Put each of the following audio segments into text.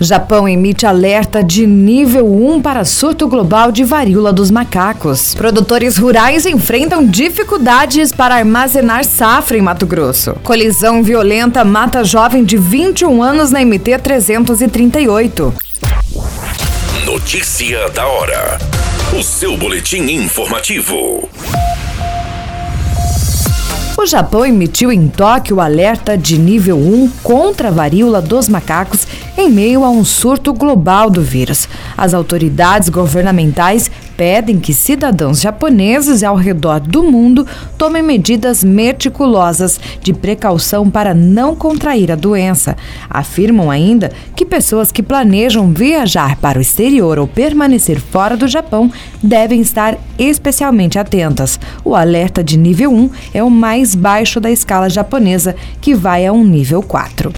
Japão emite alerta de nível 1 para surto global de varíola dos macacos. Produtores rurais enfrentam dificuldades para armazenar safra em Mato Grosso. Colisão violenta mata jovem de 21 anos na MT 338. Notícia da hora. O seu boletim informativo. O Japão emitiu em Tóquio alerta de nível 1 contra a varíola dos macacos em meio a um surto global do vírus. As autoridades governamentais pedem que cidadãos japoneses ao redor do mundo tomem medidas meticulosas de precaução para não contrair a doença. Afirmam ainda que pessoas que planejam viajar para o exterior ou permanecer fora do Japão devem estar especialmente atentas. O alerta de nível 1 é o mais baixo da escala japonesa, que vai a um nível 4.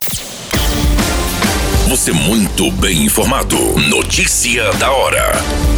Você muito bem informado. Notícia da hora.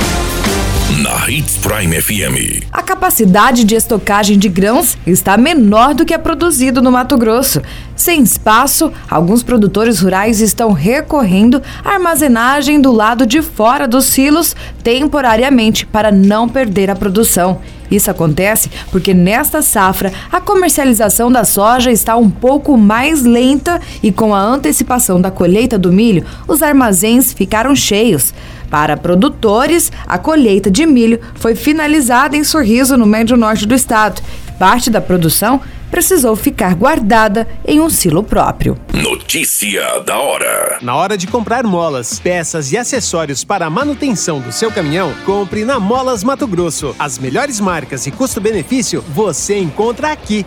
Na Hits Prime FM. A capacidade de estocagem de grãos está menor do que é produzido no Mato Grosso. Sem espaço, alguns produtores rurais estão recorrendo à armazenagem do lado de fora dos silos temporariamente para não perder a produção. Isso acontece porque nesta safra a comercialização da soja está um pouco mais lenta e com a antecipação da colheita do milho, os armazéns ficaram cheios. Para produtores, a colheita de milho foi finalizada em Sorriso, no médio norte do estado. Parte da produção precisou ficar guardada em um silo próprio. Notícia da hora. Na hora de comprar molas, peças e acessórios para a manutenção do seu caminhão, compre na Molas Mato Grosso. As melhores marcas e custo-benefício você encontra aqui.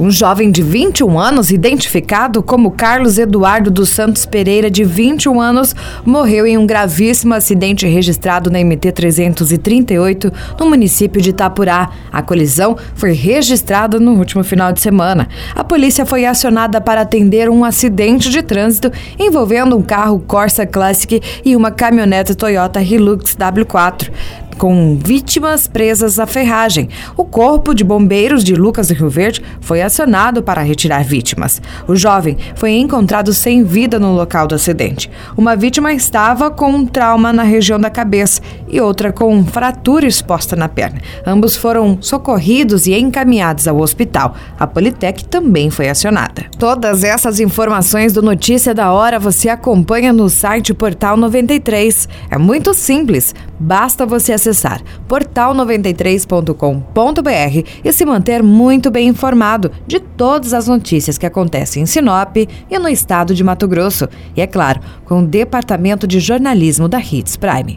Um jovem de 21 anos, identificado como Carlos Eduardo dos Santos Pereira, de 21 anos, morreu em um gravíssimo acidente registrado na MT-338, no município de Itapurá. A colisão foi registrada no último final de semana. A polícia foi acionada para atender um acidente de trânsito envolvendo um carro Corsa Classic e uma caminhonete Toyota Hilux W4 com vítimas presas à ferragem. O Corpo de Bombeiros de Lucas do Rio Verde foi acionado para retirar vítimas. O jovem foi encontrado sem vida no local do acidente. Uma vítima estava com um trauma na região da cabeça e outra com fratura exposta na perna. Ambos foram socorridos e encaminhados ao hospital. A Politec também foi acionada. Todas essas informações do Notícia da Hora você acompanha no site Portal 93. É muito simples, basta você acessar portal93.com.br e se manter muito bem informado de todas as notícias que acontecem em Sinop e no estado de Mato Grosso. E é claro, com o Departamento de Jornalismo da Hits Prime.